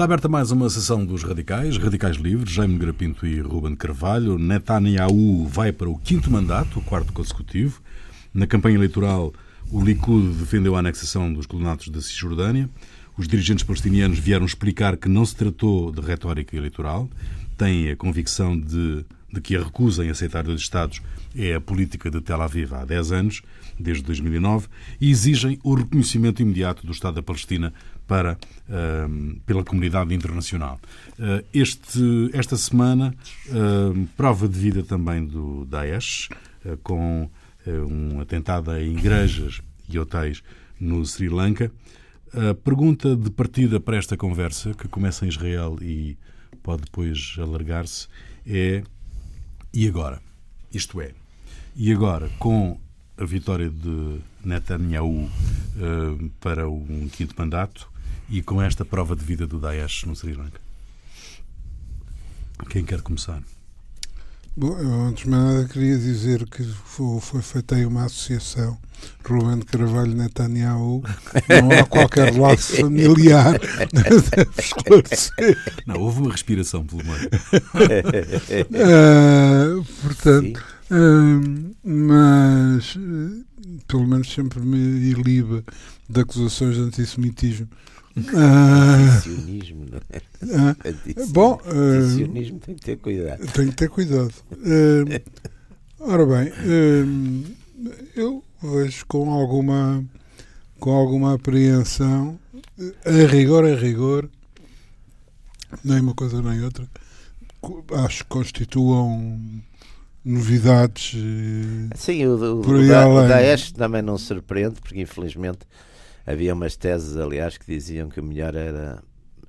Está aberta mais uma sessão dos radicais, radicais livres, Jaime Grapinto e Ruben Carvalho. Netanyahu vai para o quinto mandato, o quarto consecutivo. Na campanha eleitoral, o Likud defendeu a anexação dos colonatos da Cisjordânia. Os dirigentes palestinianos vieram explicar que não se tratou de retórica eleitoral. Têm a convicção de, de que a recusa em aceitar dois Estados é a política de Tel Aviv há 10 anos, desde 2009, e exigem o reconhecimento imediato do Estado da Palestina para, uh, pela comunidade internacional. Uh, este, esta semana, uh, prova de vida também do Daesh, eh, com um atentado em igrejas e hotéis no Sri Lanka. A pergunta de partida para esta conversa, que começa em Israel e pode depois alargar-se, é: e agora? Isto é, e agora, com a vitória de Netanyahu uh, para um quinto mandato e com esta prova de vida do Daesh no Sri Lanka? Quem quer começar? Bom, eu, antes de nada queria dizer que foi, foi feita aí uma associação. Ruben Carvalho Netanyahu. Não há qualquer laço familiar. Esclarecer não, houve uma respiração pelo meio. Uh, portanto uh, mas uh, pelo menos sempre me iliba de acusações de antissemitismo Antisionismo, não é? Ah, bom, Antisionismo tem que ter cuidado. Tem que ter cuidado. Uh, ora bem, uh, eu vejo com alguma, com alguma apreensão, a rigor, a rigor, nem uma coisa nem outra, acho que constituam novidades. Sim, o, o, o, da, o Daesh também não surpreende, porque infelizmente Havia umas teses, aliás, que diziam que o melhor era,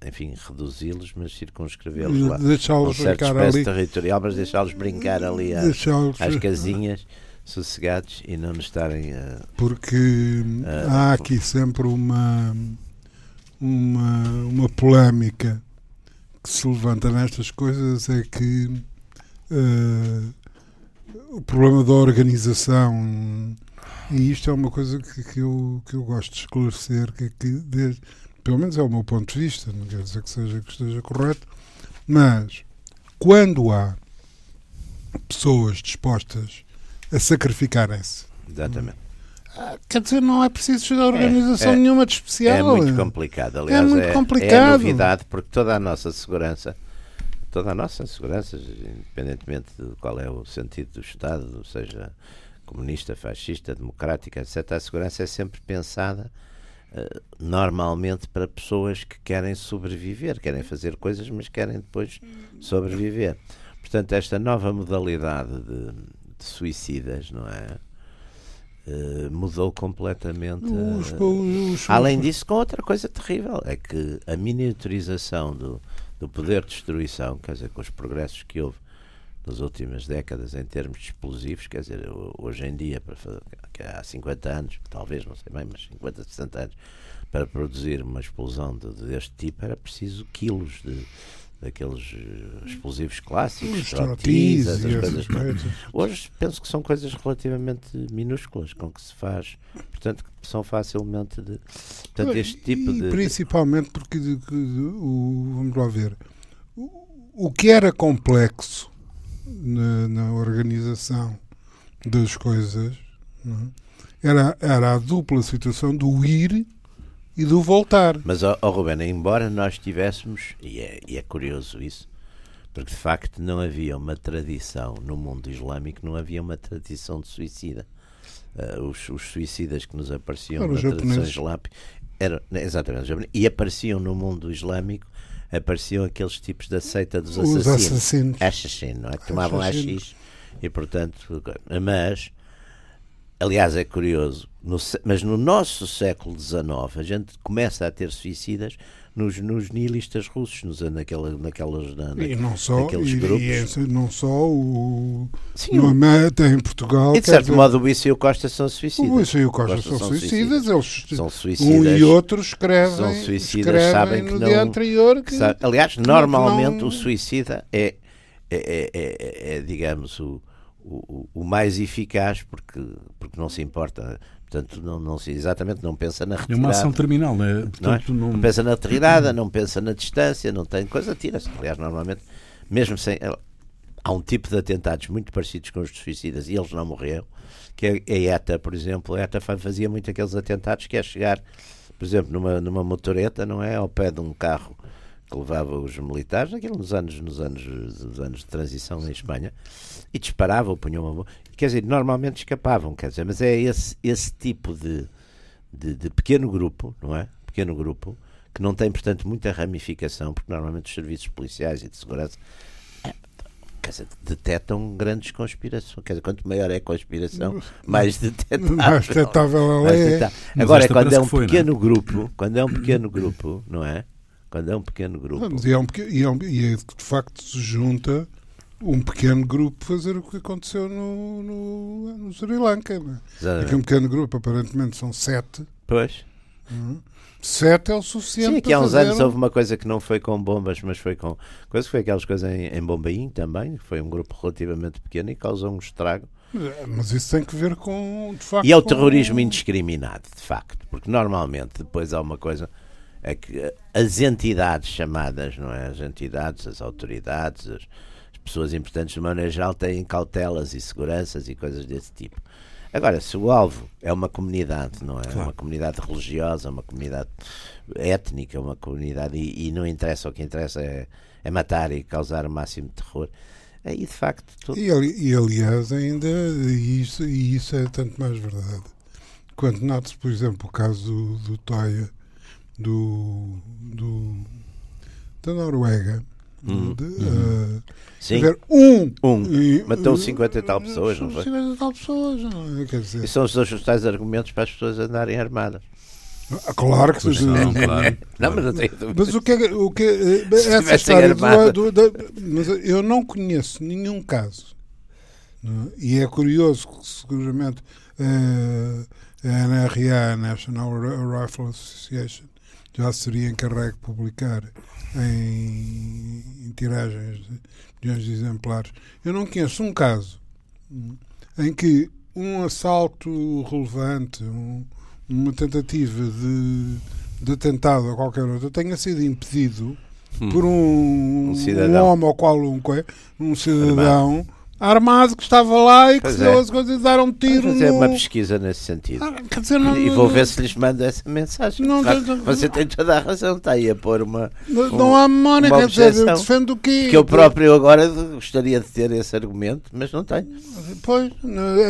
enfim, reduzi-los, mas circunscrevê-los lá. Deixá-los brincar ali. territorial, mas deixá-los brincar ali às, às casinhas, sossegados e não nos estarem a. Porque a, há aqui sempre uma, uma, uma polémica que se levanta nestas coisas é que uh, o problema da organização e isto é uma coisa que, que, eu, que eu gosto de esclarecer, que, é que desde, pelo menos é o meu ponto de vista, não quer dizer que, seja, que esteja correto, mas quando há pessoas dispostas a sacrificarem-se. Exatamente. Ah, quer dizer, não é preciso chegar a organização é, é, nenhuma de especial. É muito complicado, aliás, é, muito é, complicado. é novidade, porque toda a nossa segurança, toda a nossa segurança, independentemente de qual é o sentido do Estado, seja comunista, fascista, democrática, etc., a segurança é sempre pensada uh, normalmente para pessoas que querem sobreviver, querem fazer coisas, mas querem depois sobreviver. Portanto, esta nova modalidade de, de suicidas, não é? Uh, mudou completamente. Uh, além disso, com outra coisa terrível, é que a miniaturização do, do poder de destruição, quer dizer, com os progressos que houve nas últimas décadas em termos de explosivos, quer dizer, hoje em dia, para fazer, que há 50 anos, talvez, não sei bem, mas 50, 60 anos, para produzir uma explosão de, deste tipo era preciso quilos de daqueles eh, explosivos clássicos, trotis, essas coisas. Hoje penso que são coisas relativamente minúsculas com que se faz, portanto que são facilmente de, portanto, este tipo de principalmente porque de, de, o, vamos lá ver o, o que era complexo na, na organização das coisas é? era, era a dupla situação do ir e do voltar. Mas, ó, oh, Rubén, embora nós tivéssemos, e é, e é curioso isso, porque de facto não havia uma tradição no mundo islâmico, não havia uma tradição de suicida. Uh, os, os, suicidas que nos apareciam na tradição islâmica eram, exatamente, e apareciam no mundo islâmico apareciam aqueles tipos da seita dos assassinos. Os assassinos. Assassino, não é? Tomavam AX e, portanto, mas, aliás, é curioso, no, mas no nosso século XIX a gente começa a ter suicidas nos, nos nihilistas russos, nos, naquela, naquelas, na, e não só, naqueles e, grupos. E não só o. Sim, no Ameta, em Portugal. E de certo modo o Luís e o Costa são suicidas. O Luís e o Costa, Costa são, são, suicidas. Eles, são suicidas. Um e outro escrevem. São suicidas, escrevem sabem que no não. Dia anterior que, aliás, normalmente não... o suicida é, é, é, é, é digamos, o o, o, mais eficaz porque, porque não se importa. Portanto, não, não se, exatamente não pensa na retirada. É uma ação terminal, né? Portanto, não, é? não... pensa na retirada, não pensa na distância, não tem coisa, tira-se. Aliás, normalmente, mesmo sem. Há um tipo de atentados muito parecidos com os dos suicidas e eles não morreram, que é a ETA, por exemplo. A ETA fazia muito aqueles atentados que é chegar, por exemplo, numa, numa motoreta, não é? Ao pé de um carro que levava os militares, aquilo nos anos, nos anos, nos anos de transição em Espanha, e disparavam, punham uma Quer dizer, normalmente escapavam, quer dizer, mas é esse, esse tipo de, de, de pequeno grupo, não é? Pequeno grupo, que não tem, portanto, muita ramificação, porque normalmente os serviços policiais e de segurança é, quer dizer, detectam grandes conspirações. Quer dizer, quanto maior é a conspiração, mais detetável. Mais detetável ela é. Agora, quando é um pequeno foi, grupo, quando é um pequeno grupo, não é? Quando é um pequeno grupo. Não, e, é um, e, é um, e é, de facto se junta um pequeno grupo fazer o que aconteceu no, no, no Sri Lanka. É? Que um pequeno grupo, aparentemente são sete. Pois. Uhum. Sete é o suficiente. Sim, aqui há uns anos houve uma coisa que não foi com bombas, mas foi com. Coisa que foi aquelas coisas em, em Bombaim também. Foi um grupo relativamente pequeno e causou um estrago. Mas isso tem que ver com. Facto, e é o com... terrorismo indiscriminado, de facto. Porque normalmente depois há uma coisa é que as entidades chamadas, não é? As entidades, as autoridades, as, as pessoas importantes de maneira geral têm cautelas e seguranças e coisas desse tipo. Agora, se o alvo é uma comunidade, não é? Claro. Uma comunidade religiosa, uma comunidade étnica, uma comunidade. E, e não interessa, o que interessa é, é, matar e causar o máximo de terror. Aí, de facto. Tudo... E, e, aliás, ainda. E isso, e isso é tanto mais verdade. Quando nota-se, por exemplo, o caso do, do Toya do, do da Noruega. Hum, de, uh, Sim. um, um. E, matou 50 e tal pessoas, não foi? 50 e tal pessoas, não é? Quer dizer, e são os dois tais argumentos para as pessoas andarem armadas. Ah, claro que sim. Não, claro. não, mas, não tenho mas o que é. O que é essa história do, do, mas eu não conheço nenhum caso. Não? É? E é curioso que, seguramente, uh, a NRA, National Rifle Association, já seria encarregue publicar em, em tiragens de milhões de exemplares. Eu não conheço um caso em que um assalto relevante, um, uma tentativa de, de atentado ou qualquer outra tenha sido impedido hum. por um, um, um homem ao qual um, um cidadão. Armado que estava lá e que se as coisas e deram um tiro. Vou fazer no... uma pesquisa nesse sentido. Ah, dizer, não, e vou ver se lhes mando essa mensagem. Não, claro, não, você tem toda a razão, está aí a pôr uma. Não, um, não há memória, quer dizer, defendo o quê? Que eu próprio agora gostaria de ter esse argumento, mas não tenho. Pois,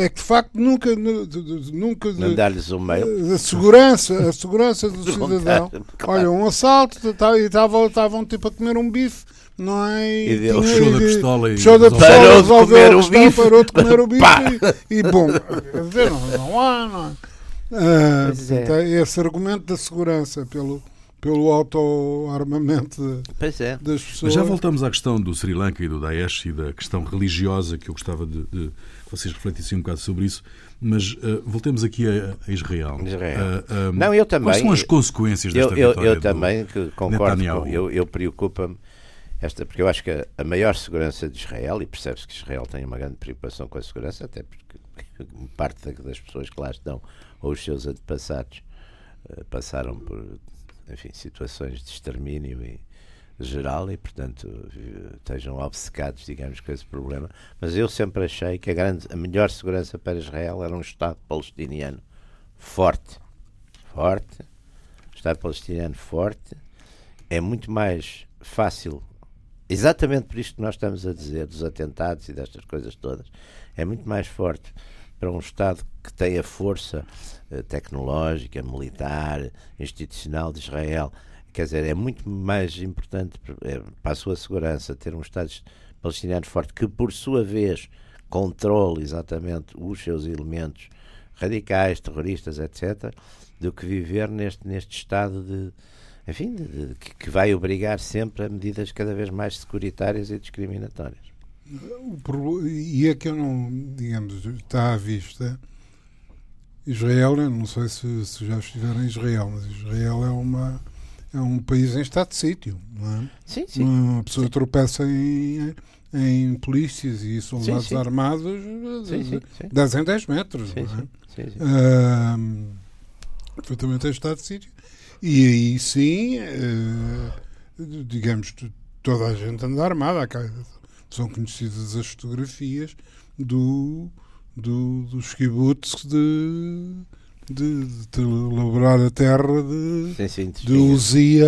é que de facto nunca. nunca Mandar-lhes um mail. A segurança, a segurança do cidadão. Olha, um assalto e estava um tipo a comer um bife não é? E deu, puxou da pistola e puxou da pistola, parou de comer o bife, parou de comer o bife e, e bom, dizer, não, não há, não há. Ah, é. esse argumento da segurança pelo, pelo autoarmamento é. das pessoas. Mas já voltamos à questão do Sri Lanka e do Daesh e da questão religiosa, que eu gostava de, de que vocês refletissem um bocado sobre isso. Mas uh, voltemos aqui a, a Israel. Israel. Uh, Não, eu também. Quais são as consequências desta eu, eu, eu também concordo. Com, eu, eu preocupa-me esta, porque eu acho que a, a maior segurança de Israel, e percebe-se que Israel tem uma grande preocupação com a segurança, até porque parte das pessoas que lá estão, ou os seus antepassados, uh, passaram por enfim, situações de extermínio e, geral e, portanto, estejam obcecados, digamos, com esse problema. Mas eu sempre achei que a, grande, a melhor segurança para Israel era um Estado palestiniano forte. Forte. Estado palestiniano forte. É muito mais fácil exatamente por isto que nós estamos a dizer, dos atentados e destas coisas todas, é muito mais forte para um Estado que tem a força eh, tecnológica, militar, institucional de Israel. Quer dizer, é muito mais importante eh, para a sua segurança ter um Estado palestiniano forte que, por sua vez, controle exatamente os seus elementos radicais, terroristas, etc., do que viver neste, neste estado de, enfim, de, de, que vai obrigar sempre a medidas cada vez mais securitárias e discriminatórias. E é que eu não, digamos, está à vista. Israel, não sei se, se já estiveram em Israel, mas Israel é uma é um país em estado de sítio, não é? Sim, sim. Uma pessoa sim. tropeça em, em polícias e soldados sim, sim. armados sim, de, 10 em 10 metros. Sim, não é? sim, sim. Uh, perfeitamente em Estado de Síria. E aí sim, uh, digamos, toda a gente anda armada. São conhecidas as fotografias do, do, dos kibbutz de, de, de elaborar a terra de, sim, sim, de Uzia,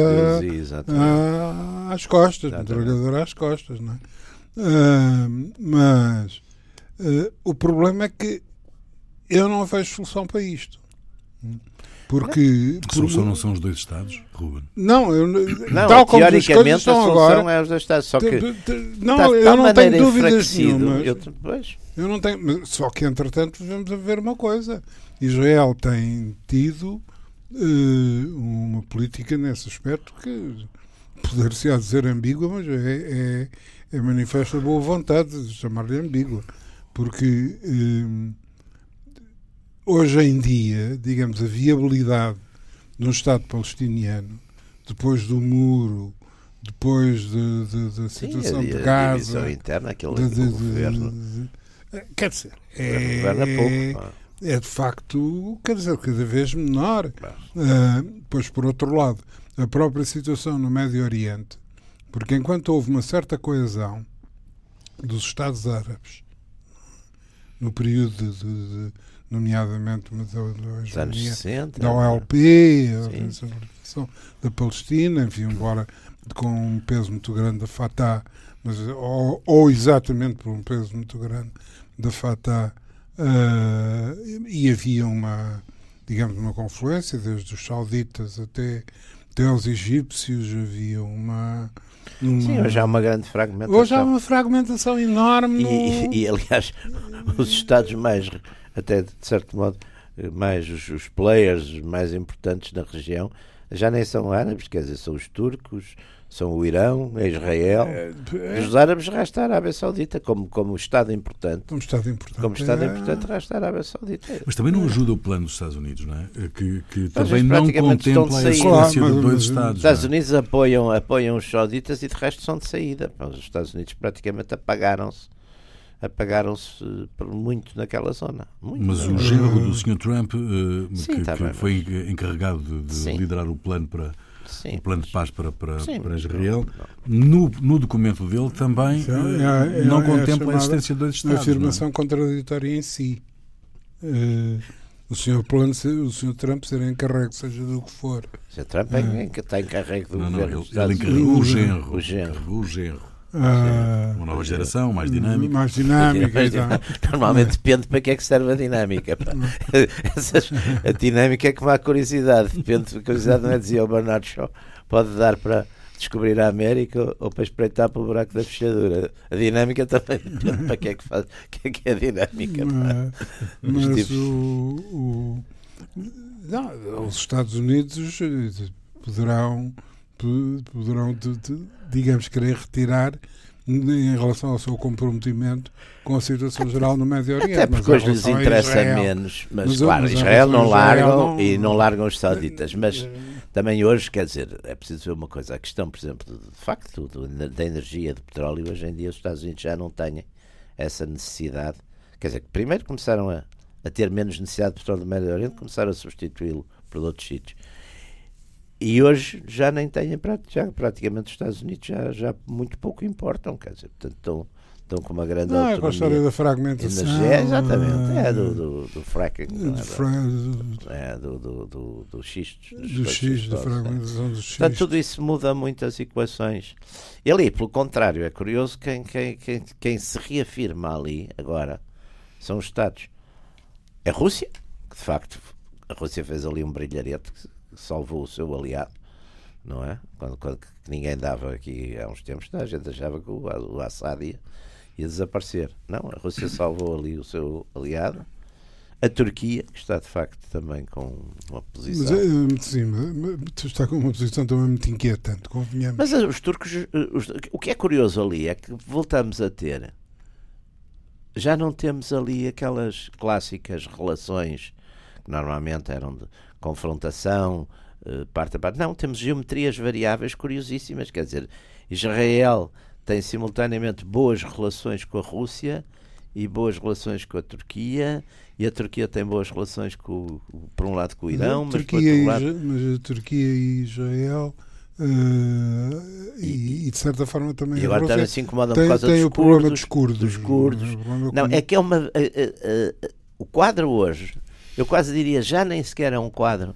às costas, metralhadora às costas. Não é? Uh, mas uh, o problema é que eu não vejo solução para isto. Porque. A solução não são os dois Estados, Ruben? Não, eu, não tal como teoricamente as estão a solução agora, é os dois Estados. Só que. Não, eu não tenho dúvidas nenhumas. Eu, eu não tenho. Só que, entretanto, vamos a ver uma coisa. Israel tem tido uh, uma política nesse aspecto que poder-se a dizer ambígua, mas é, é, é manifesta boa vontade de chamar-lhe ambígua. Porque. Uh, hoje em dia, digamos, a viabilidade de um Estado palestiniano, depois do muro, depois da de, de, de, situação Sim, a, de Gaza. A interna, aquele de, de, governo. quer dizer, é, pouco, é, de facto, quer dizer, cada vez menor. Uh, pois, por outro lado, a própria situação no Médio Oriente, porque enquanto houve uma certa coesão dos Estados Árabes no período de, nomeadamente da, da, da, 60, da OLP, a Organização da Palestina, enfim, embora com um peso muito grande da Fatah, mas, ou, ou exatamente por um peso muito grande da Fatah, uh, e havia uma, digamos, uma confluência, desde os sauditas até, até os egípcios, havia uma. Uma... Sim, hoje há uma grande fragmentação. Hoje há uma fragmentação enorme. No... E, e, aliás, os Estados mais até de certo modo, mais os, os players mais importantes na região já nem são árabes, quer dizer, são os turcos, são o Irão, é Israel. É, é, os árabes resta a Arábia Saudita como, como Estado importante. Como Estado importante. Como Estado é... importante resta a Arábia Saudita. Mas também não ajuda o plano dos Estados Unidos, não é? Que, que também não contempla a existência claro, de dois Estados. Os Estados Unidos apoiam, apoiam os sauditas e de resto são de saída. Os Estados Unidos praticamente apagaram-se apagaram-se por muito naquela zona. Muito. Mas o genro do Sr. Trump, uh, Sim, que, tá que bem, foi mas... encarregado de, de liderar o plano para Sim, o plano de paz para, para, sim, para Israel, não, não. No, no documento dele também é, é, não é, contempla a, a existência de dois Estados. Uma afirmação contraditória em si. Uh, o senhor plano, o senhor Trump ser encarregue, seja do que for. O senhor Trump é, que está encarregue do não, governo. Não, ele, ele encarregou o genro. O genro. O genro. Ah, uma nova geração, mais dinâmica. Mais dinâmica. Mais dinâmica. Normalmente depende para que é que serve a dinâmica. Essas, a dinâmica é como a curiosidade. Depende, a curiosidade não é dizer o Bernard Shaw, pode dar para descobrir a América ou para espreitar pelo buraco da fechadura. A dinâmica também depende para que é que faz, que é, que é a dinâmica. Mas, mas o, o, não, os Estados Unidos poderão poderão, digamos, querer retirar em relação ao seu comprometimento com a situação geral no Médio Oriente. Até porque hoje lhes interessa Israel, menos, mas, mas claro, Israel não largam não, e não largam os sauditas, mas também hoje, quer dizer, é preciso ver uma coisa, a questão, por exemplo, de, de facto, da energia, do petróleo, hoje em dia os Estados Unidos já não têm essa necessidade, quer dizer, primeiro começaram a, a ter menos necessidade de petróleo no Médio Oriente, começaram a substituí-lo por outros sítios. E hoje já nem têm, já praticamente os Estados Unidos já, já muito pouco importam, quer dizer, portanto estão, estão com uma grande não, é com a história da fragmentação. Energia, exatamente, é do, do, do fracking, do, é, do, do, do, do xisto. Do xisto, da fragmentação dos xistos. Portanto, tudo isso muda muito as equações. E ali, pelo contrário, é curioso quem, quem, quem, quem se reafirma ali agora são os Estados. A Rússia, que de facto a Rússia fez ali um brilharete salvou o seu aliado, não é? Quando, quando ninguém dava aqui há uns tempos, a gente achava que o, o Assad ia, ia desaparecer. Não, a Rússia salvou ali o seu aliado. A Turquia, que está de facto também com uma posição. Mas, eh, sim, mas está com uma posição também muito inquietante, convenhamos. Mas eh, os turcos, eh, os, o que é curioso ali é que voltamos a ter. Já não temos ali aquelas clássicas relações que normalmente eram de confrontação, uh, parte a parte. Não, temos geometrias variáveis curiosíssimas. Quer dizer, Israel tem simultaneamente boas relações com a Rússia e boas relações com a Turquia e a Turquia tem boas relações com, por um lado com o Irão, mas, por outro lado... mas a Turquia e Israel Uh, e, e, de certa forma também e agora também se incomodam tem, por causa tem dos, o curdos, problema dos curdos. Dos curdos. Não, é que é uma. Uh, o quadro hoje, eu quase diria, já nem sequer é um quadro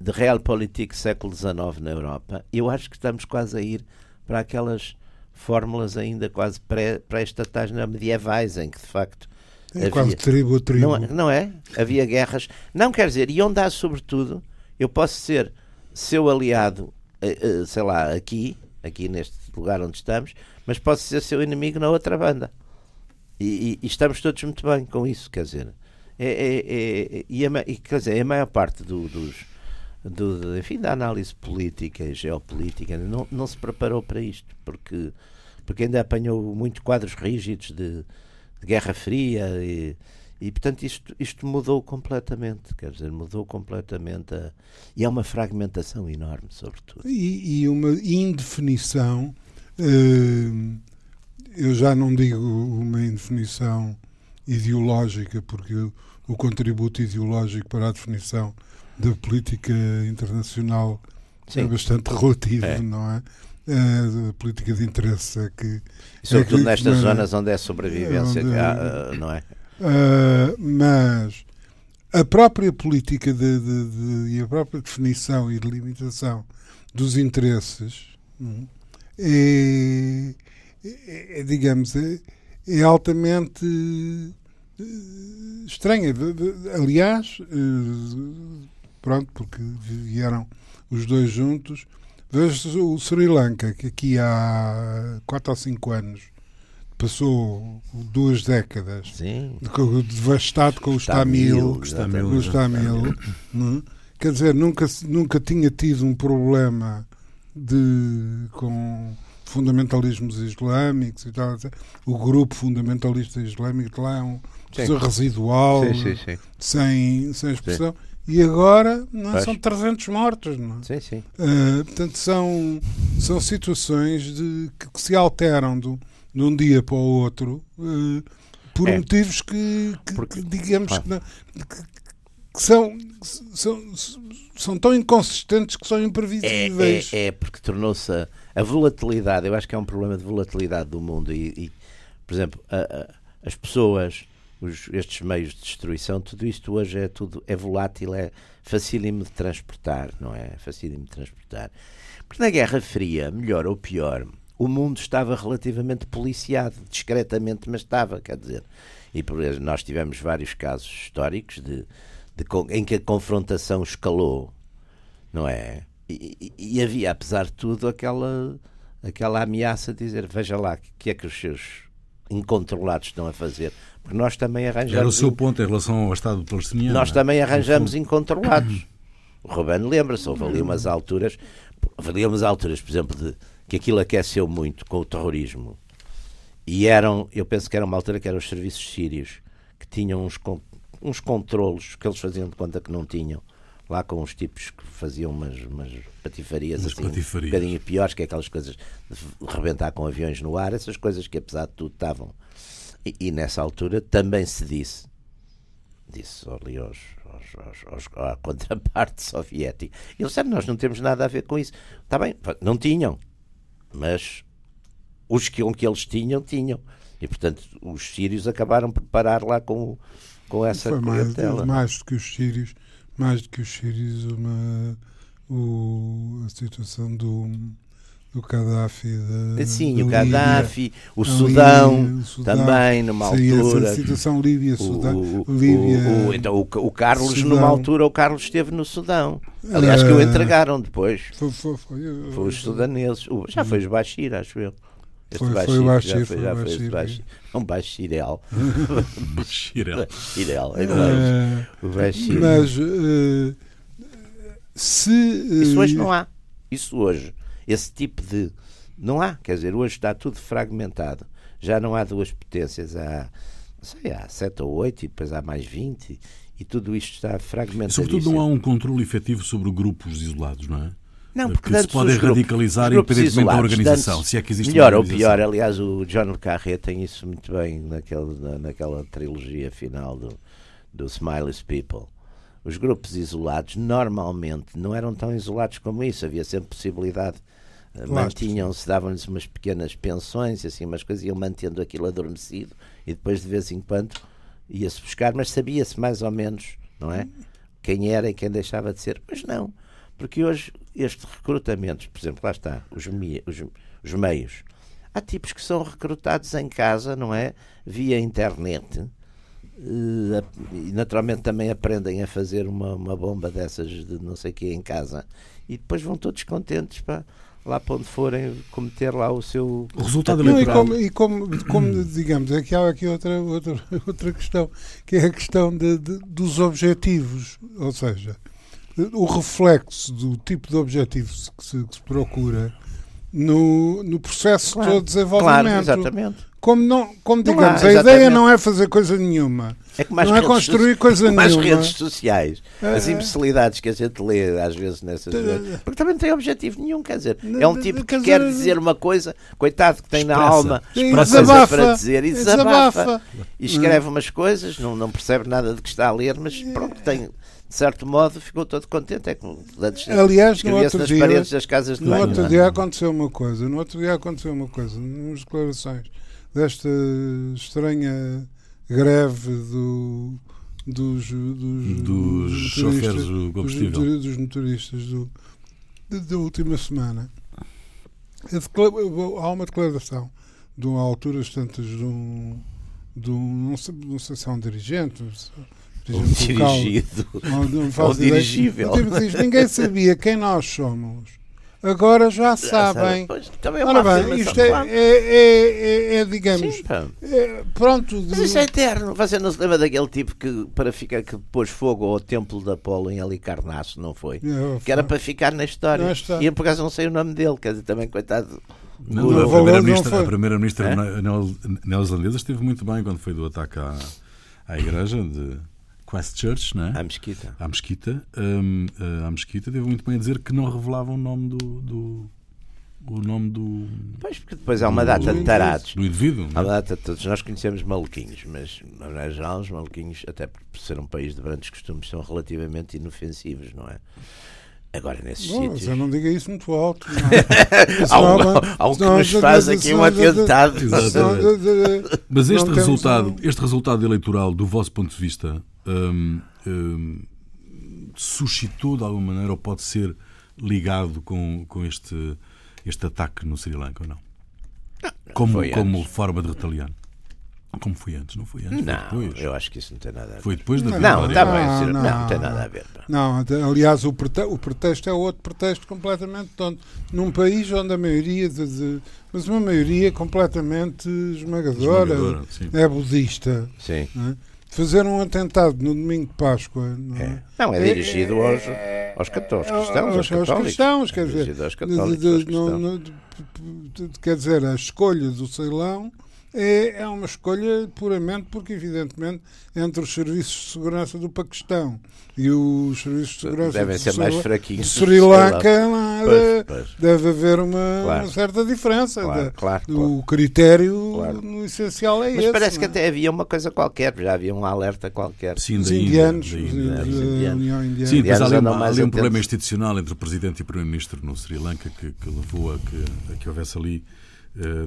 de realpolitik século XIX na Europa. Eu acho que estamos quase a ir para aquelas fórmulas ainda quase pré-estatais pré medievais, em que de facto. É havia, quase tribo a tribo. Não, é, não é? Havia guerras. Não quer dizer, e onde há sobretudo, eu posso ser seu aliado eh, eh, sei lá, aqui, aqui neste lugar onde estamos, mas pode ser seu inimigo na outra banda. E, e, e estamos todos muito bem com isso, quer dizer. É, é, é, e, a, e, quer dizer, a maior parte do, dos, do, enfim, da análise política e geopolítica não, não se preparou para isto, porque, porque ainda apanhou muito quadros rígidos de, de Guerra Fria e, e portanto isto, isto mudou completamente, quer dizer, mudou completamente a, e é uma fragmentação enorme, sobretudo. E, e uma indefinição, eh, eu já não digo uma indefinição ideológica, porque o, contributo ideológico para a definição da política internacional é Sim. é bastante relativo, é. não é? A política de interesse é que. sobretudo é que, nestas zonas onde é sobrevivência, onde, há, não é? Uh, mas a própria política de, de, de, e a própria definição e delimitação dos interesses hum, é, é, é digamos, é, é, altamente eh, estranha. Aliás, eh, pronto, porque vieram os dois juntos. Veja o Sri Lanka, que aqui há 4 ou 5 anos passou duas décadas Sim. devastado com os Tamil, com os Tamil, quer dizer, nunca, nunca tinha tido um problema de, com fundamentalismos islâmicos e tal. O grupo fundamentalista islâmico lá é um sim. residual, sim, sim, sem, sem expressão. E agora não, é? são 300 mortos. Não? É? Sim, sim. Uh, portanto, são, são situações de, que, que se alteram do, de um dia para o outro uh, por é. motivos que, que, Porque, que digamos ah. que, não, que, são, são, são tão inconsistentes que são imprevisíveis. É, é, é porque tornou-se a, a, volatilidade, eu acho que é um problema de volatilidade do mundo e, e por exemplo, a, a, as pessoas, os, estes meios de destruição, tudo isto hoje é tudo é volátil, é facílimo de transportar, não é? Facílimo de transportar. Porque na Guerra Fria, melhor ou pior, o mundo estava relativamente policiado, discretamente, mas estava, quer dizer. E nós tivemos vários casos históricos de, de em que a confrontação escalou, não é? E, e, havia, apesar de tudo, aquela, aquela ameaça de dizer: veja lá, o que é que os seus incontrolados estão a fazer? Porque nós também arranjamos. Era o seu ponto em relação ao Estado palestiniano. Nós é? também arranjamos incontrolados. O Ruben lembra-se, houve ali umas alturas, ali umas alturas, por exemplo, de que aquilo aqueceu muito com o terrorismo. E eram, eu penso que era uma altura que eram os serviços sírios, que tinham uns, uns controlos que eles faziam de conta que não tinham, lá com uns tipos que faziam umas, umas patifarias umas assim, patifarias. um bocadinho piores, que é aquelas coisas de rebentar com aviões no ar, essas coisas que apesar de tudo estavam. E, e nessa altura também se disse, disse ali aos, aos, aos, à contraparte soviética, eles disseram, nós não temos nada a ver com isso. Está bem, não tinham, mas os que, que eles tinham, tinham. E, portanto, os sírios acabaram por parar lá com, com essa Foi mais, mais do que os sírios, mais do que os uma, o, a situação do do Gaddafi. Da, Sim, da o Gaddafi, o Sudão, o Sudão, também, numa altura. A situação Líbia-Sudão. Líbia, o, o, então, o, o Carlos, Sudão. numa altura, o Carlos esteve no Sudão. Aliás, que o eh, entregaram depois. Foi, foi, foi, foi os sudaneses. já foi os Bashir, acho eu. Este foi, Bashir, foi o Bashir, já foi, já foi, Bashir, Bashir. Um Bashirel. Bashirel. Bashirel, é verdade. o Bashir. Mas uh, se. Uh, Isso hoje não há. Isso hoje esse tipo de. Não há, quer dizer, hoje está tudo fragmentado. Já não há duas potências, há, sei, há sete ou oito e depois há mais vinte e, e tudo isto está fragmentado. Sobretudo não há um controle efetivo sobre grupos isolados, não é? Não, porque que se podem radicalizar independentemente da organização, se é que existe Melhor ou pior, aliás, o John Le Carré tem isso muito bem naquele, na, naquela trilogia final do, do Smiley's People. Os grupos isolados normalmente não eram tão isolados como isso, havia sempre possibilidade Claro. mantinham-se, davam-lhes umas pequenas pensões, assim, umas coisas, iam mantendo aquilo adormecido e depois de vez em quando ia-se buscar, mas sabia-se mais ou menos, não é? Quem era e quem deixava de ser. Mas não, porque hoje estes recrutamentos, por exemplo, lá está, os, os, os meios. Há tipos que são recrutados em casa, não é? Via internet. Eh, e naturalmente também aprendem a fazer uma, uma bomba dessas de não sei o que em casa e depois vão todos contentes para lá para onde forem cometer lá o seu o resultado. Não, e como, e como, como digamos, aqui há aqui outra, outra, outra questão, que é a questão de, de, dos objetivos, ou seja, o reflexo do tipo de objetivos que se, que se procura no, no processo claro, de desenvolvimento. Claro, exatamente. Como, não, como digamos, a ideia não é fazer coisa nenhuma. É não é construir coisa nenhuma. As redes sociais, é, as imbecilidades que a gente lê às vezes nessas. Porque também não tem objetivo nenhum, quer dizer. É um tipo que quer dizer uma coisa, coitado que tem expressa, na alma uma coisa para dizer e desabafa. E escreve umas coisas, não, não percebe nada do que está a ler, mas pronto, tem de certo modo, ficou todo contente. É como antes Aliás, no outro nas dia, paredes das casas de no banho. outro é? dia aconteceu uma coisa. No outro dia aconteceu uma coisa. Nas declarações desta estranha greve do, dos, dos, dos chofers do combustível. Dos, dos motoristas do, da última semana. Há uma declaração de uma altura tantas de um, de um não, sei, não sei se é um dirigente ou dirigido ou, ou dirigível diz, ninguém sabia quem nós somos agora já sabem. Pois, também é Ora bem, isto é, é, é, é, digamos. Sim, é, pronto. Mas isso é eterno. Você não se lembra daquele tipo que, para ficar, que pôs fogo ao templo de Apolo em Alicarnasso, não foi? que era para ficar na história. E por acaso não sei o nome dele, quer dizer, também, coitado. Não, não, a primeira-ministra primeira é? neozelandesa esteve muito bem quando foi do ataque à, à igreja de Christchurch, não é? À mesquita. À mesquita. Um, uh, à mesquita, devo muito bem dizer que não revelavam o nome do, do o nome do. Pois, porque depois há uma data de tarados. Do indivíduo. Há uma data, todos nós conhecemos maluquinhos, mas, na geral, os maluquinhos, até por ser um país de grandes costumes, são relativamente inofensivos, não é? Agora, nesses Bom, sítios. Eu não diga isso muito alto. há um, há um que nos faz aqui um atentado. Mas este resultado, este resultado eleitoral, do vosso ponto de vista, hum, hum, suscitou de alguma maneira ou pode ser ligado com, com este, este ataque no Sri Lanka ou não? não, não como como forma de retaliar. Como foi antes, não foi antes? Não, foi eu acho que isso não tem nada a ver. Foi depois da Não, está bem, não, não, não, tem nada a ver. Não, aliás, o, pretexto, o pretexto é outro pretexto completamente tonto. Num país onde a maioria, de, de mas uma maioria completamente esmagadora, esmagadora é budista. Sim. É? Fazer um atentado no domingo de Páscoa. Não é, é. Não, é dirigido é, aos, aos católicos, cristãos, aos, aos cristãos, quer dizer, aos católicos, quer dizer, a escolha do Ceilão é, é uma escolha puramente porque, evidentemente, entre os serviços de segurança do Paquistão e os serviços de segurança devem ser mais fraquinhos de Sri Lanka é? pois, pois. deve haver uma, claro. uma certa diferença claro, claro, o critério no essencial é mas esse parece que é? até havia uma coisa qualquer já havia um alerta qualquer sim, os indianos, da Índia, da Indiana sim, depois há ali, uma, ali um problema institucional entre o Presidente e o Primeiro-Ministro no Sri Lanka que, que levou a que, a que houvesse ali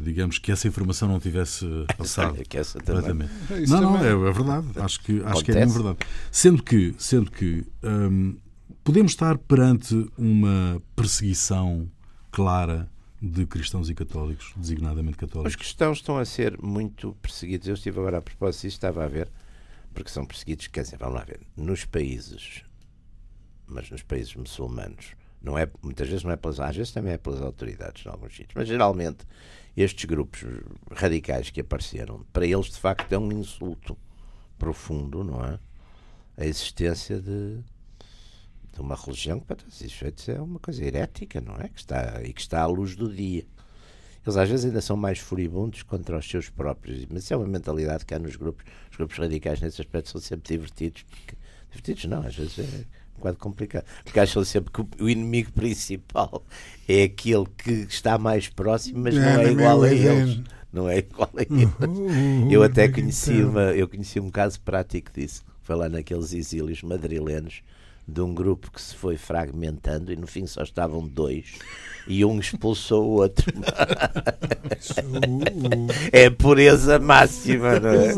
digamos que essa informação não tivesse passado que essa também. Não, não, é, é, verdade. Acho que, acho que é mesmo verdade. Sendo que, sendo que um, podemos estar perante uma perseguição clara de cristãos e católicos, designadamente católicos. Os cristãos estão a ser muito perseguidos. Eu estive agora a propósito disso, estava a ver, porque são perseguidos, quer dizer, vamos lá ver, nos países, mas nos países muçulmanos, não é, muitas vezes não é pelas, às vezes também é pelas autoridades em alguns sítios, mas geralmente estes grupos radicais que apareceram, para eles de facto é um insulto profundo, não é? A existência de, de uma religião que para todos os efeitos é uma coisa herética, não é? Que está, e que está à luz do dia. Eles às vezes ainda são mais furibundos contra os seus próprios, mas isso é uma mentalidade que há nos grupos. Os grupos radicais nesse aspecto são sempre divertidos. Porque, divertidos não, às vezes é bocado complicado. Porque acham sempre que o inimigo principal é aquele que está mais próximo, mas não é igual a eles. Não é igual a eles. Eu até conheci, uma, eu conheci um caso prático disso. Foi lá naqueles exílios madrilenos de um grupo que se foi fragmentando e no fim só estavam dois e um expulsou o outro. é pureza máxima, não é?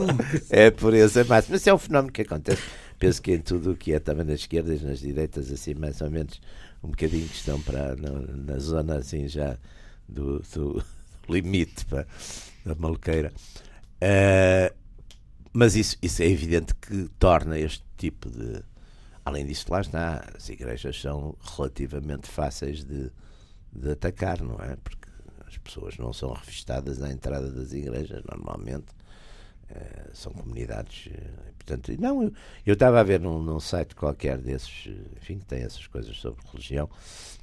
É pureza máxima. Mas é um fenómeno que acontece. Penso que em tudo o que é também nas esquerdas, nas direitas, assim, mais ou menos um bocadinho que estão para, na, na zona assim já do, do limite para, da maluqueira. Uh, mas isso, isso é evidente que torna este tipo de. Além disso, lá está, as igrejas são relativamente fáceis de, de atacar, não é? Porque as pessoas não são revistadas à entrada das igrejas, normalmente. Uh, são comunidades. Uh, portanto, não, eu, eu estava a ver num, num, site qualquer desses, enfim, que tem essas coisas sobre religião,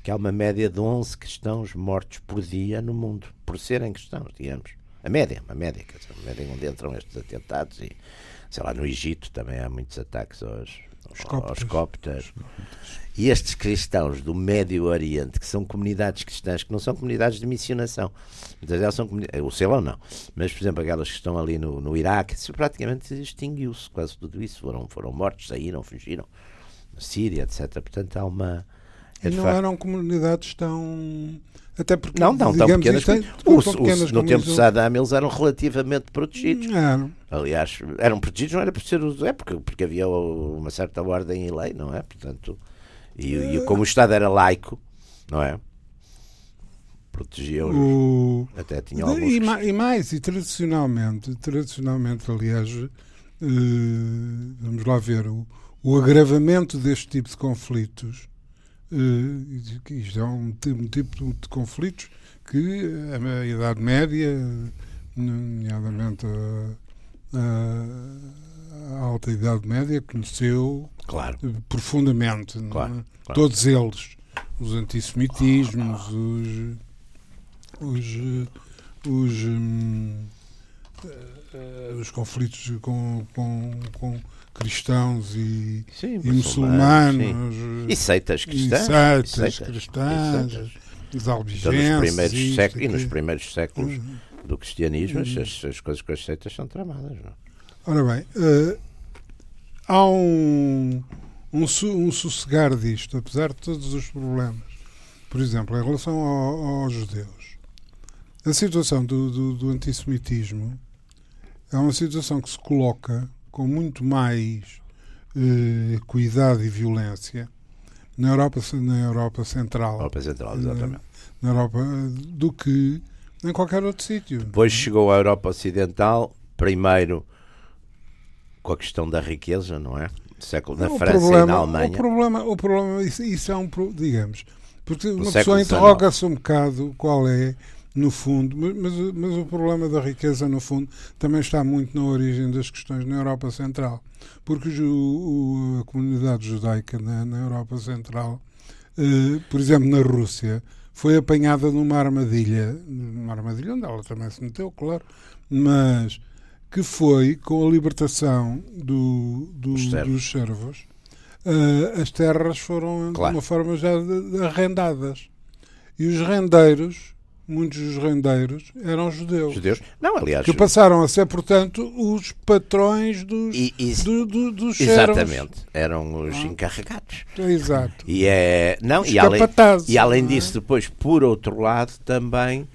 que há uma média de 11 cristãos mortos por dia no mundo, por serem cristãos, digamos. A média, uma média, quer dizer, a média onde entram estes atentados e, sei lá, no Egito também há muitos ataques aos, aos cópteros. E estes cristãos do Médio Oriente, que são comunidades cristãs, que não são comunidades de missionação, muitas delas são o Celão não, mas por exemplo aquelas que estão ali no, no Iraque, isso praticamente extinguiu-se, quase tudo isso, foram, foram mortos, saíram, fugiram, na Síria, etc. Portanto há uma. É não facto... eram comunidades tão até porque, não, não tão pequenas. Tem, o, pequenas no tempo de Saddam eles eram relativamente protegidos. Eram. Aliás, eram protegidos, não era por ser é porque, porque havia uma certa ordem e lei, não é? Portanto, e, e como o Estado era laico, não é? protegiam o... até tinha alguns e, e, mais e tradicionalmente tradicionalmente aliás uh, vamos lá ver o, o agravamento deste tipo de conflitos Uh, isto é um, um, tipo de conflitos que a, Idade Média, nomeadamente a, a, a, Alta Idade Média, conheceu claro. profundamente. É? Claro, claro. Todos eles. Os antissemitismos, os. os, os hum, eh, os conflitos com, com, com cristãos e, sim, e muçulmanos. E seitas cristãs. E seitas, seitas cristãs. E os albigenses. Então, nos primeiros séculos, e nos primeiros séculos uhum. do cristianismo, uhum. as, as, coisas com as seitas são tramadas. Não? É? Ora bem, uh, há um, um, um sossegar disto, apesar de todos os problemas. Por exemplo, em relação ao, aos judeus. A situação do, do, do antissemitismo é uma situação que se coloca com muito mais eh, cuidado e violência na Europa, na Europa Central. Europa Central, exatamente. Na, na Europa, do que em qualquer outro sítio. Depois chegou à Europa Ocidental, primeiro com a questão da riqueza, não é? Século, na o França problema, e na Alemanha. O problema, o problema isso, isso é um, digamos, porque uma pessoa interroga-se um bocado qual é no fundo, mas, mas o problema da riqueza, no fundo, também está muito na origem das questões na Europa Central. Porque o, o, a comunidade judaica na, na Europa Central, eh, por exemplo, na Rússia, foi apanhada numa armadilha, numa armadilha onde ela também se meteu, claro, mas que foi com a libertação do, do, dos servos, uh, as terras foram claro. de uma forma já de, de arrendadas. E os rendeiros muitos dos rendeiros eram judeus. Judeus? Não, aliás. Que passaram a ser, portanto, os patrões dos, e, e, do, do, dos Exatamente. Eram os ah. encarregados. Exato. E, é, não, e, além, e além é? disso, depois, por outro lado, também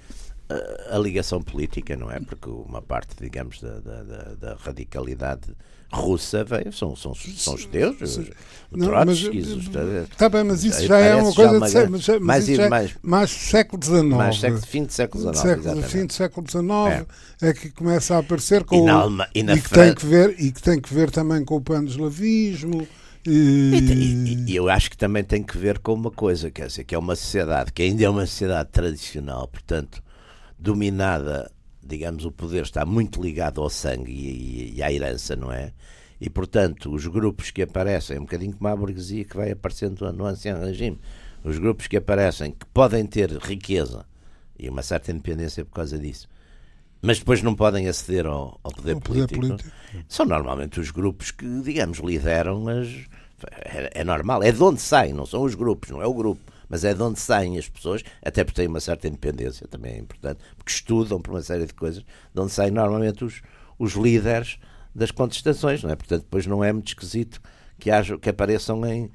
a, a ligação política, não é? Porque uma parte, digamos, da, da, da radicalidade russa veio, são, são, são judeus, os, não, Trotsky, os, Está bem, mas isso já é uma coisa de mas, mas mais, é mais, mais século XIX. Mais século, fim do século XIX. Século, fim do século XIX é. é. que começa a aparecer com e, na, o, e, na e que tem que ver E que tem que ver também com o pan-eslavismo. E... E, e, eu acho que também tem que ver com uma coisa, quer dizer, que é uma sociedade que ainda é uma sociedade tradicional, portanto, dominada digamos, o poder está muito ligado ao sangue e, e, à herança, não é? E, portanto, os grupos que aparecem, um bocadinho como a burguesia que vai aparecendo no ancião regime, os grupos que aparecem, que podem ter riqueza e uma certa independência por causa disso, mas depois não podem aceder ao, ao poder, político, político, são normalmente os grupos que, digamos, lideram as É, é normal, é de onde saem, não são os grupos, não é o grupo mas é de onde saem as pessoas, até porque têm uma certa independência, também é importante, porque estudam por uma série de coisas, de onde saem normalmente os, os líderes das contestações, não é? Portanto, depois não é muito esquisito que, haja, que apareçam em,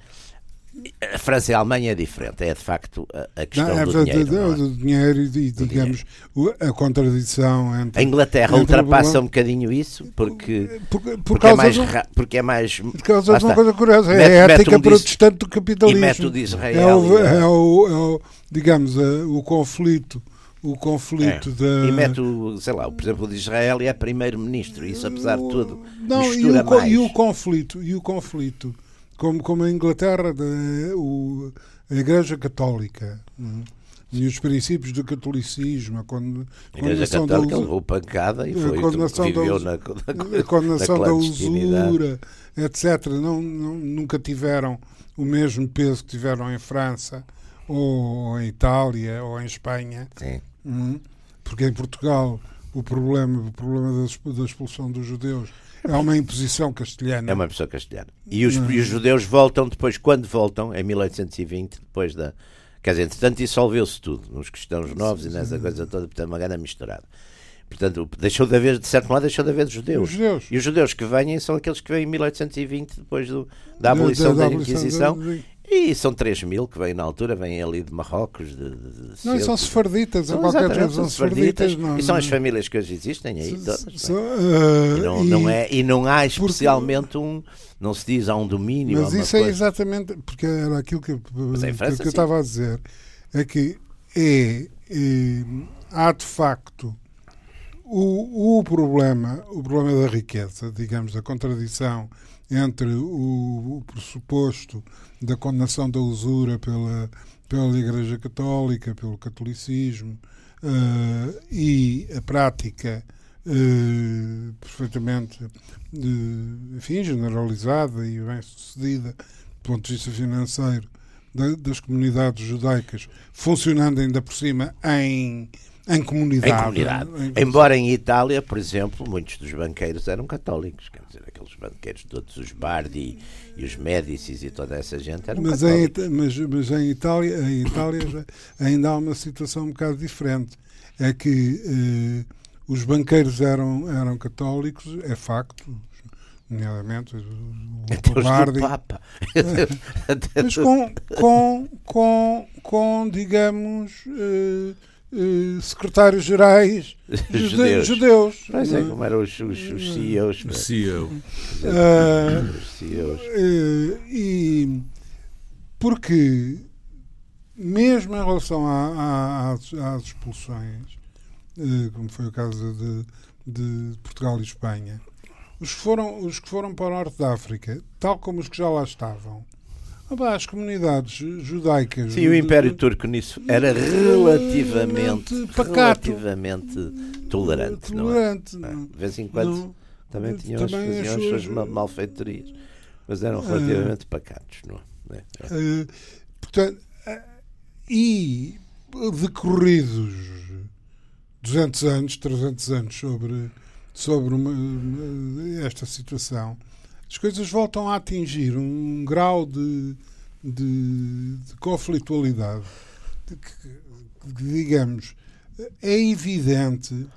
a França e a Alemanha é diferente, é de facto a, a questão não, é, do, dinheiro, do, do dinheiro. e, digamos, dinheiro. a contradição entre. A Inglaterra entre ultrapassa um bocadinho isso porque, por, por porque, é mais, do, porque é mais. Por causa de uma coisa curiosa, mete, é a ética um protestante do capitalismo. E método Israel. É o, é o, é o digamos, o conflito o conflito é. da. E mete, o, sei lá, por exemplo, o de Israel e é primeiro-ministro, isso apesar de tudo. Não, e o, e o conflito, e o conflito como, como a Inglaterra, de, o, a Igreja Católica. É? E os princípios do catolicismo, a, con, a Igreja Católica da, levou pancada e foi, a condenação viveu da, na, a condenação da usura, etc. Não, não, nunca tiveram o mesmo peso que tiveram em França, ou em Itália, ou em Espanha. Sim. Hum? Porque em Portugal o problema, o problema da expulsão dos judeus é uma imposição castelhana. É uma imposição castelhana. E os, e os judeus voltam depois, quando voltam, em 1820, depois da. Quer dizer, entretanto, dissolveu-se tudo, nos cristãos novos e nessa coisa toda, portanto, uma grande misturada. Portanto, deixou de haver, de certo modo, deixou de haver judeus. Os judeus. E os judeus que vêm são aqueles que vêm em 1820, depois do, da abolição da, da, da, da Inquisição, e são 3 mil que vêm na altura, vêm ali de Marrocos. De, de não, são sefarditas, são qualquer coisa são sefarditas. E são as famílias que hoje existem aí todas. So, uh, e, não, não é, e não há especialmente um. Não se diz há um domínio. Mas isso é é exatamente. Porque era aquilo que, França, que eu estava a dizer. É que é, é há de facto o, o problema, o problema da riqueza, digamos, a contradição entre o, o pressuposto da condenação da usura pela, pela Igreja Católica, pelo catolicismo, uh, e a prática uh, perfeitamente uh, enfim, generalizada e bem-sucedida do ponto de vista financeiro da, das comunidades judaicas, funcionando ainda por cima em em comunidade. Em comunidade. Em... Embora em Itália, por exemplo, muitos dos banqueiros eram católicos. Quer dizer, aqueles banqueiros todos, os Bardi e os Médicis e toda essa gente eram mas católicos. Em, mas, mas em Itália, em Itália ainda há uma situação um bocado diferente. É que eh, os banqueiros eram, eram católicos, é facto, nomeadamente o Bardi. Papa. mas com, com, com, com digamos. Eh, uh, secretários-gerais judeus. judeus. Mas é como eram os, os, os CEOs. O CEO. Uh, os CEOs. Uh, e porque, mesmo em relação a, a, às, às, expulsões, como foi o caso de, de Portugal e Espanha, os que, foram, os que foram para o norte da África, tal como os que já lá estavam, as comunidades judaicas. Sim, o Império Turco nisso era relativamente, pacato, relativamente tolerante. tolerante não é? não. De vez em quando não, também tinham as, faziam as suas malfeitorias, mas eram ah. relativamente uh, pacatos. Não é? Uh, portanto, e decorridos 200 anos, 300 anos sobre, sobre uma, esta situação as coisas voltam a atingir um grau de, de, de conflitualidade de que, digamos, é evidente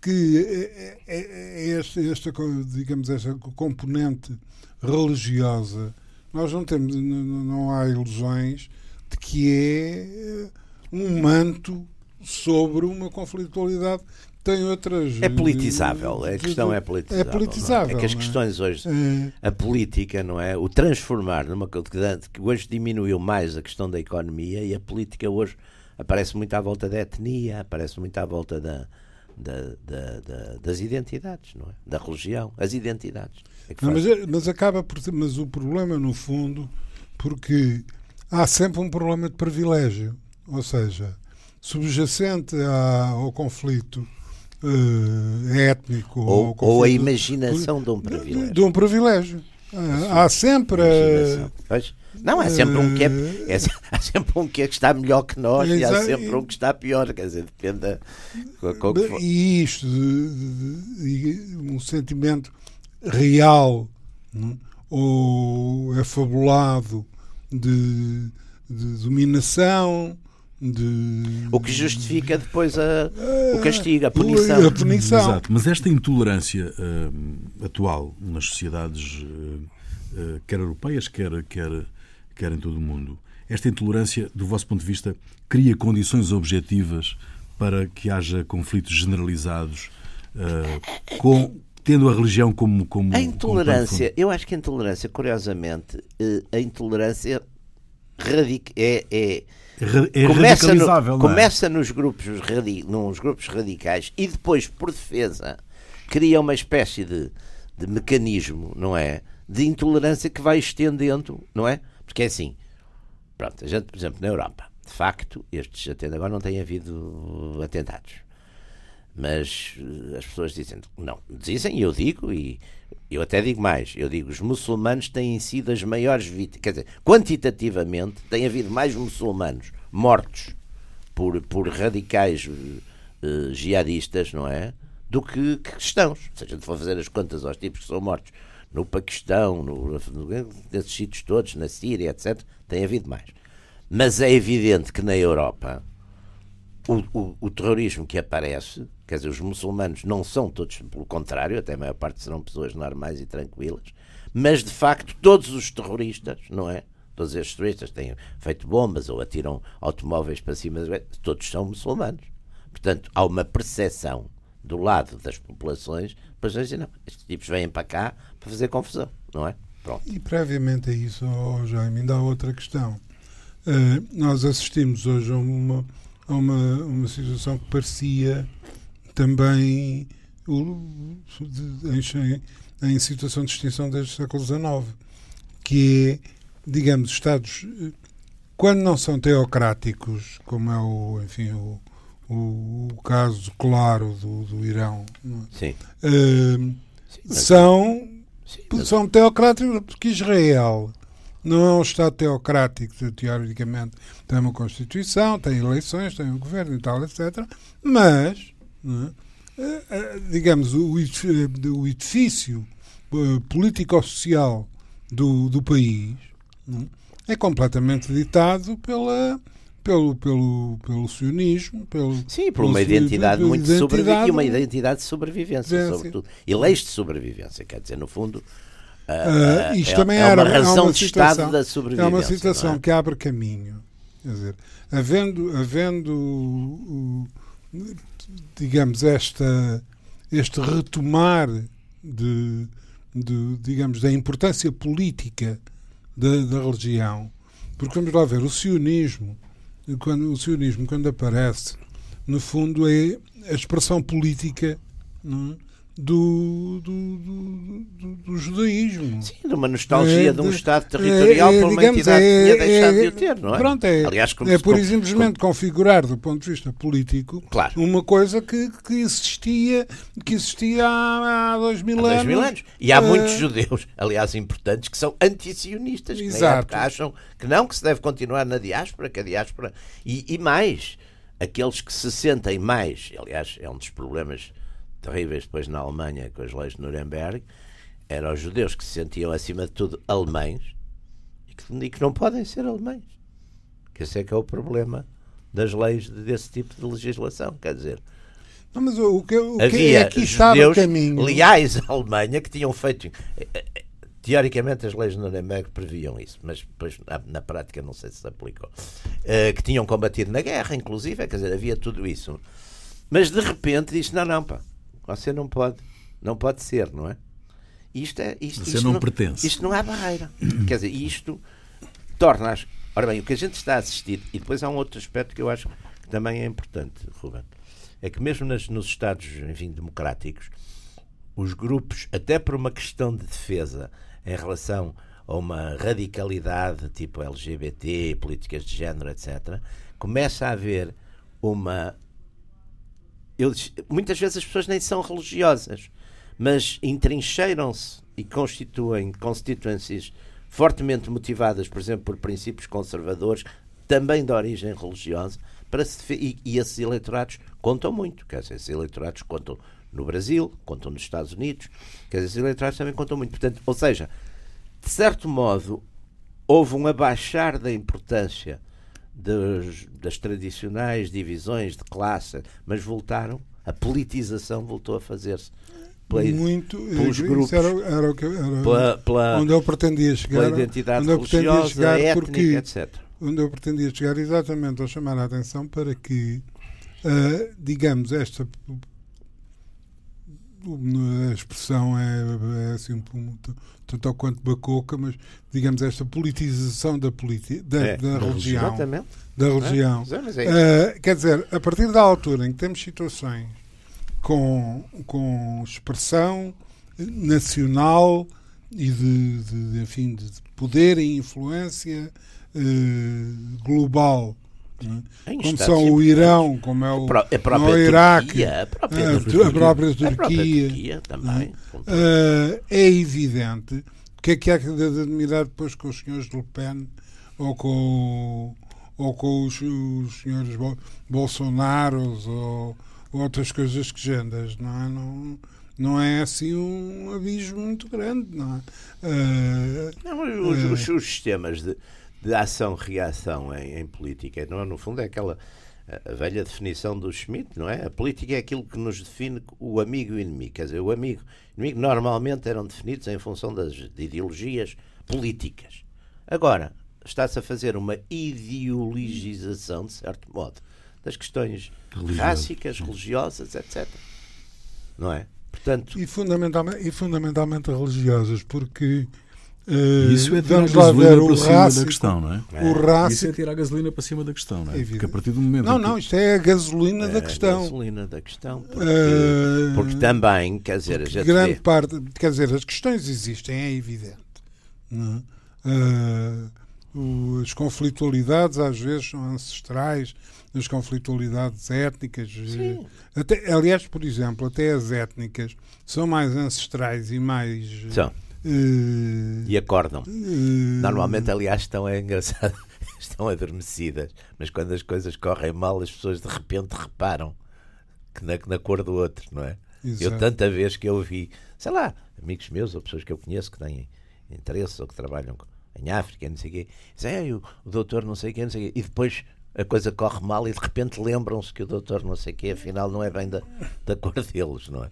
que é, é, é esta, esta, digamos, esta componente religiosa, nós não temos, não, não há ilusões de que é um manto sobre uma conflitualidade tem outras. É politizável, a questão é politizável. É politizável. É? é? que as é? questões hoje, é. a política, não é? O transformar numa que hoje diminuiu mais a questão da economia e a política hoje aparece muito à volta da etnia, aparece muito à volta da, da, da, da das identidades, não é? Da religião, as identidades. É não, mas, é, mas acaba por mas o problema no fundo porque há sempre um problema de privilégio, ou seja, subjacente ao conflito uh, étnico. Ou, ou, a imaginação de um privilégio. De um privilégio. Uh, há sempre. Pois, não, há sempre um que é, é, há sempre um que, é que está melhor que nós e há sempre um que está pior, quer dizer, depende da, E isto, de, de, de, um sentimento real, não? ou é fabulado de, de dominação. De... O que justifica depois a, o castigo, a punição. A punição. Exato, mas esta intolerância uh, atual nas sociedades, uh, uh, quer europeias, quer, quer, quer em todo o mundo, esta intolerância, do vosso ponto de vista, cria condições objetivas para que haja conflitos generalizados com, tendo a religião como. como a intolerância, como eu acho que a intolerância, curiosamente, a intolerância radic é, é é começa, no, é? começa nos grupos, nos grupos radicais e depois, por defesa, cria uma espécie de, de mecanismo, não é? De intolerância que vai estendendo, não é? Porque é assim, pronto, a gente, por exemplo, na Europa, de facto, estes até agora não têm havido atentados. Mas eh, as pessoas dizem, não, dizem, e eu digo, e eu até digo mais, eu digo, os muçulmanos têm sido as maiores vítimas, quer dizer, quantitativamente tem havido mais muçulmanos mortos por, por radicais uh, jihadistas, não é? Do que, que cristãos. Se a gente for fazer as contas aos tipos que são mortos no Paquistão, no, nesses sítios todos, na Síria, etc., tem havido mais. Mas é evidente que na Europa o, o, o, terrorismo que aparece, quer dizer, os muçulmanos não são todos, pelo contrário, até a maior parte serão pessoas normais e tranquilas, mas de facto todos os terroristas, não é? Todos estes terroristas têm feito bombas ou atiram automóveis para cima, todos são muçulmanos. Portanto, há uma percepção do lado das populações, depois dizem, não, estes tipos vêm para cá para fazer confusão, não é? Pronto. E previamente a isso, oh, Jaime, ainda há outra questão. Uh, nós assistimos hoje a uma a uma, uma situação que parecia também em, em situação de extinção desde o século XIX, que é, digamos, Estados, quando não são teocráticos, como é o, enfim, o, o, o caso claro do, do Irão, é? Uh, Sim, são, Sim, são teocráticos porque Israel não é um Estado teocrático, teoricamente. Tem uma Constituição, tem eleições, tem um governo e tal, etc. Mas, é? Eh, eh, digamos, o edifício eh, político-social do, do país é? é completamente ditado pela, pelo, pelo, pelo sionismo, pelo, Sim, por uma identidade muito sobrevivente e uma identidade de sobrevivência, sobretudo. E leis de sobrevivência, quer dizer, no fundo, Uh, isto é, também é era, uma razão é uma de situação, estado da sobrevivência. É uma situação é? que abre caminho. Quer dizer, havendo, havendo digamos, esta, este retomar de, de, digamos, da importância política da, da religião, porque vamos lá ver, o sionismo, quando, o sionismo, quando aparece, no fundo é a expressão política não é? Do, do, do, do, judaísmo. Sim, de uma nostalgia é, de um Estado territorial é, por uma digamos, entidade é, que tinha deixado de o ter, não é? Pronto, é, Aliás, como, é por como, simplesmente como, configurar do ponto de vista político claro. uma coisa que, que existia que existia há, há dois mil há anos. Dois mil anos. E há muitos judeus, aliás, importantes, que são antisionistas, que Exato. acham que não, que se deve continuar na diáspora, que a diáspora... E, e mais, aqueles que se sentem mais, aliás, é um dos problemas terríveis depois na Alemanha com as leis de Nuremberg, eram os judeus que se sentiam acima de tudo alemães e que, e que não podem ser alemães. Que esse é que é o problema das leis desse tipo de legislação. Quer dizer, não, mas o que, o que é que judeus leais à Alemanha que tinham feito. Eh, eh, teoricamente as leis de Nuremberg previam isso, mas depois na, na prática não sei se se aplicou. Uh, que tinham combatido na guerra, inclusive, quer dizer, havia tudo isso. Mas de repente disse: não, não, pá, você não pode, não pode ser, não é? Isto é isto, Você isto não, não, pertence. Isto não é barreira. Quer dizer, isto torna as. Ora bem, o que a gente está a assistir, e depois há um outro aspecto que eu acho que também é importante, Ruben, é que mesmo nas, nos Estados enfim, democráticos, os grupos, até por uma questão de defesa em relação a uma radicalidade tipo LGBT, políticas de género, etc., começa a haver uma muitas vezes as pessoas nem são religiosas, mas entrincheiram-se e constituem constituencies fortemente motivadas, por exemplo, por princípios conservadores, também de origem religiosa, para se, e, e esses eleitorados contam muito. Quer dizer, esses eleitorados contam no Brasil, contam nos Estados Unidos, quer dizer, esses eleitorados também contam muito. Portanto, ou seja, de certo modo, houve um abaixar da importância das, das tradicionais divisões de classe, mas voltaram, a politização voltou a fazer-se muito pelos grupos, era, era, o que, era pela, pela, onde eu pretendia chegar, pela identidade onde eu pretendia chegar étnica, porque, etc. Onde eu pretendia chegar exatamente a chamar a atenção para que, uh, digamos, esta a expressão é, é assim tanto ou quanto bacoca, mas digamos esta politização da, politi da, é, da religião. Exatamente. Da religião. É, uh, quer dizer, a partir da altura em que temos situações com, com expressão nacional e de, de, enfim, de poder e influência uh, global. É? Como são o Irão, como é o, a própria o Iraque, Turquia, a, própria a, Turquia, a própria Turquia, a própria Turquia também. Uh, é evidente o que é que há de admirar depois com os senhores Le Pen ou com, ou com os, os senhores Bolsonaros ou outras coisas que gendas, não é? Não, não é assim um abismo muito grande, não é? Uh, não, os, uh, os, os, sistemas de, de ação-reação em, em, política, não é? no fundo é aquela a velha definição do Schmidt, não é? A política é aquilo que nos define o amigo e o inimigo. Quer dizer, o amigo e o inimigo normalmente eram definidos em função das de ideologias políticas. Agora, está-se a fazer uma ideologização, de certo modo, das questões rássicas, religiosas, etc. Não é? Portanto, e, fundamentalmente, e fundamentalmente religiosas, porque Uh, isso é tirar a gasolina para cima da questão, não é? O rássico... Isso é tirar a gasolina para cima da questão, não é? Porque a partir do momento. Não, não, isto é a gasolina é da questão. A gasolina da questão. Porque, uh, porque também, quer dizer, a gente grande vê... parte, quer dizer, as questões existem, é evidente. Não uh, as conflitualidades às vezes são ancestrais, as conflitualidades étnicas. Sim. Até, aliás, por exemplo, até as étnicas são mais ancestrais e mais. São. Uh, e acordam. Uh, Normalmente, aliás, estão é engraçado, estão adormecidas, mas quando as coisas correm mal, as pessoas de repente reparam que na, na cor do outro, não é? Exato. Eu tanta vez que eu vi, sei lá, amigos meus ou pessoas que eu conheço que têm interesse ou que trabalham em África, não sei o quê, dizem, o, o doutor não sei o quê, não sei o quê, e depois a coisa corre mal e de repente lembram-se que o doutor não sei o quê, afinal não é bem da, da cor deles, não é?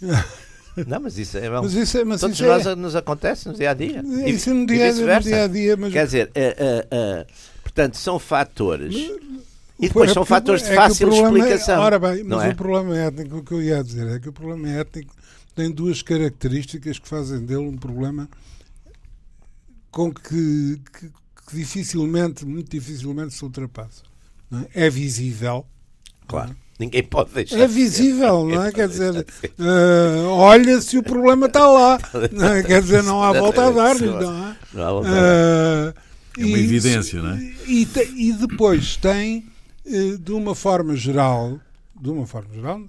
Não, mas isso é. Mas isso é mas Todos isso nós é... nos acontece no dia a dia. Isso e, no dia, no dia a dia. Mas... Quer dizer, uh, uh, portanto, são fatores. E depois é são fatores de é fácil é explicação. ora bem, mas é? o problema étnico, o que eu ia dizer é que o problema étnico tem duas características que fazem dele um problema com que, que, que dificilmente, muito dificilmente se ultrapassa. É? é? visível. Claro. Ninguém pode deixar. É visível, não é? Quer dizer, uh, olha se o problema está lá. Não é? Quer dizer, não há volta a dar-lhe, não é? Não há volta a dar. É uma evidência, não é? E, e depois tem, eh, de uma forma geral, de uma forma geral,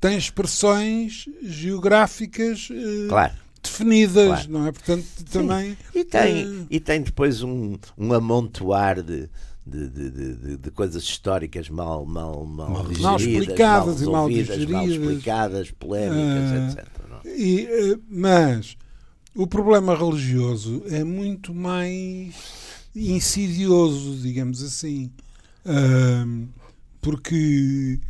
tem expressões geográficas claro definidas, claro. não é? Portanto, também. E tem, uh... e tem depois um, um amontoar de, de, de, de, de, coisas históricas mal, mal, mal, mal digeridas, mal explicadas mal, mal digeridas, mal explicadas, polémicas, uh, etc. Não? E, uh, mas o problema religioso é muito mais insidioso, digamos assim, uh, porque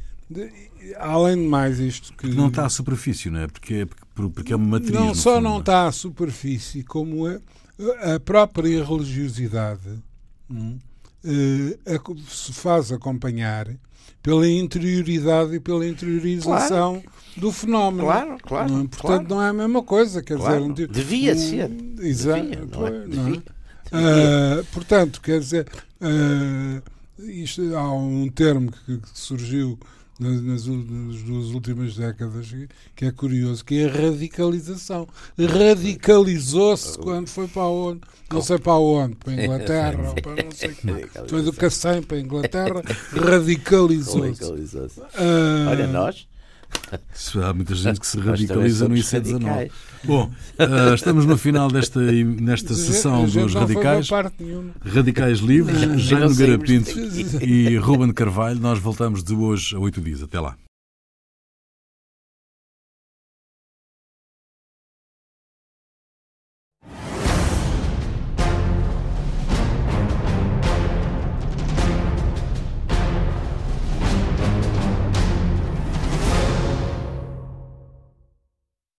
além de mais isto que não está à superfície, não é? Porque é, porque é uma matriz. Não só fundo, não é? está à superfície, como é a própria religiosidade hum, se faz acompanhar pela interioridade e pela interiorização claro. do fenómeno. Claro, claro. Não, portanto, claro. não é a mesma coisa. Quer claro. dizer, devia um, ser. Exato. Devia, não é? Não é? Uh, portanto, quer dizer, uh, isto, há um termo que, que surgiu nas, nas, duas últimas décadas, que é curioso, que é a radicalização. Radicalizou-se quando foi para onde? Não sei para onde, para a Inglaterra, ou para não sei Foi do Cacém para a Inglaterra, radicalizou-se. Radicalizou uh, Olha, nós. Há muita gente que se radicaliza no IC19. Bom, uh, estamos no final desta, nesta sessão dos radicais. Radicais Livres, Jaime Garapinto e Ruben Carvalho. Nós voltamos de hoje a oito dias. Até lá.